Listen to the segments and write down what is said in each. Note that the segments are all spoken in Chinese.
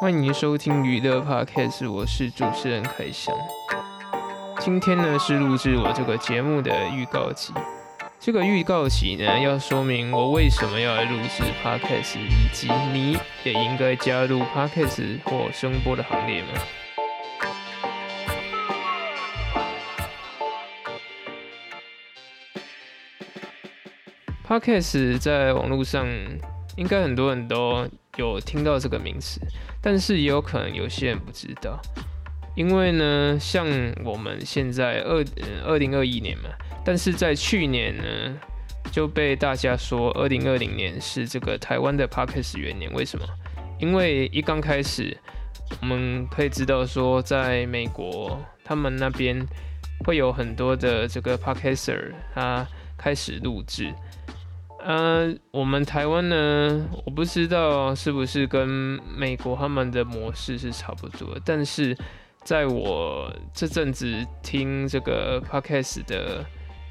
欢迎收听娱乐 Podcast，我是主持人凯翔。今天呢是录制我这个节目的预告集。这个预告集呢，要说明我为什么要来录制 Podcast，以及你也应该加入 Podcast 或声波的行列吗？Podcast 在网络上，应该很多人都有听到这个名词，但是也有可能有些人不知道。因为呢，像我们现在二二零二一年嘛，但是在去年呢就被大家说二零二零年是这个台湾的 Parkes 元年。为什么？因为一刚开始，我们可以知道说，在美国他们那边会有很多的这个 Parkeser 他开始录制。呃，我们台湾呢，我不知道是不是跟美国他们的模式是差不多，但是。在我这阵子听这个 podcast 的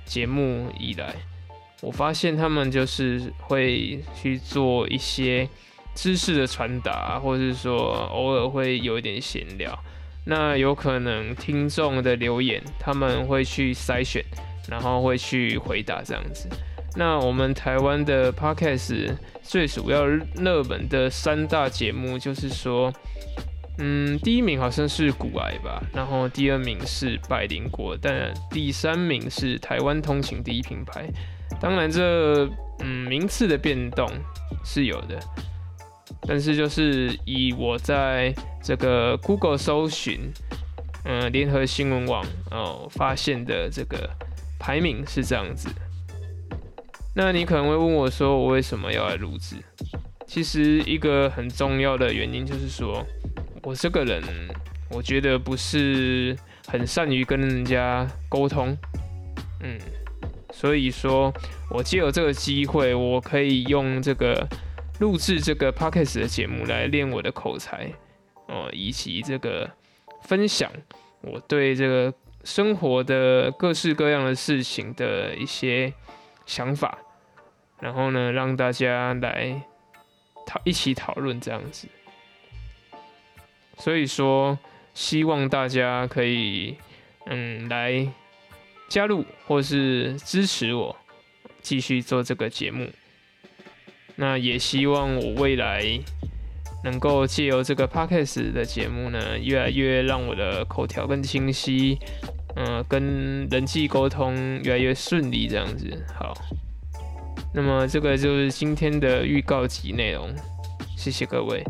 节目以来，我发现他们就是会去做一些知识的传达，或者是说偶尔会有一点闲聊。那有可能听众的留言，他们会去筛选，然后会去回答这样子。那我们台湾的 podcast 最主要热门的三大节目，就是说。嗯，第一名好像是古癌吧，然后第二名是百灵果，但第三名是台湾通勤第一品牌。当然，这嗯名次的变动是有的，但是就是以我在这个 Google 搜寻，嗯，联合新闻网哦发现的这个排名是这样子。那你可能会问我说，我为什么要来录制？其实一个很重要的原因就是说。我这个人，我觉得不是很善于跟人家沟通，嗯，所以说，我借有这个机会，我可以用这个录制这个 podcast 的节目来练我的口才，哦，以及这个分享我对这个生活的各式各样的事情的一些想法，然后呢，让大家来讨一起讨论这样子。所以说，希望大家可以，嗯，来加入或是支持我，继续做这个节目。那也希望我未来能够借由这个 podcast 的节目呢，越来越让我的口条更清晰，嗯，跟人际沟通越来越顺利，这样子。好，那么这个就是今天的预告集内容，谢谢各位。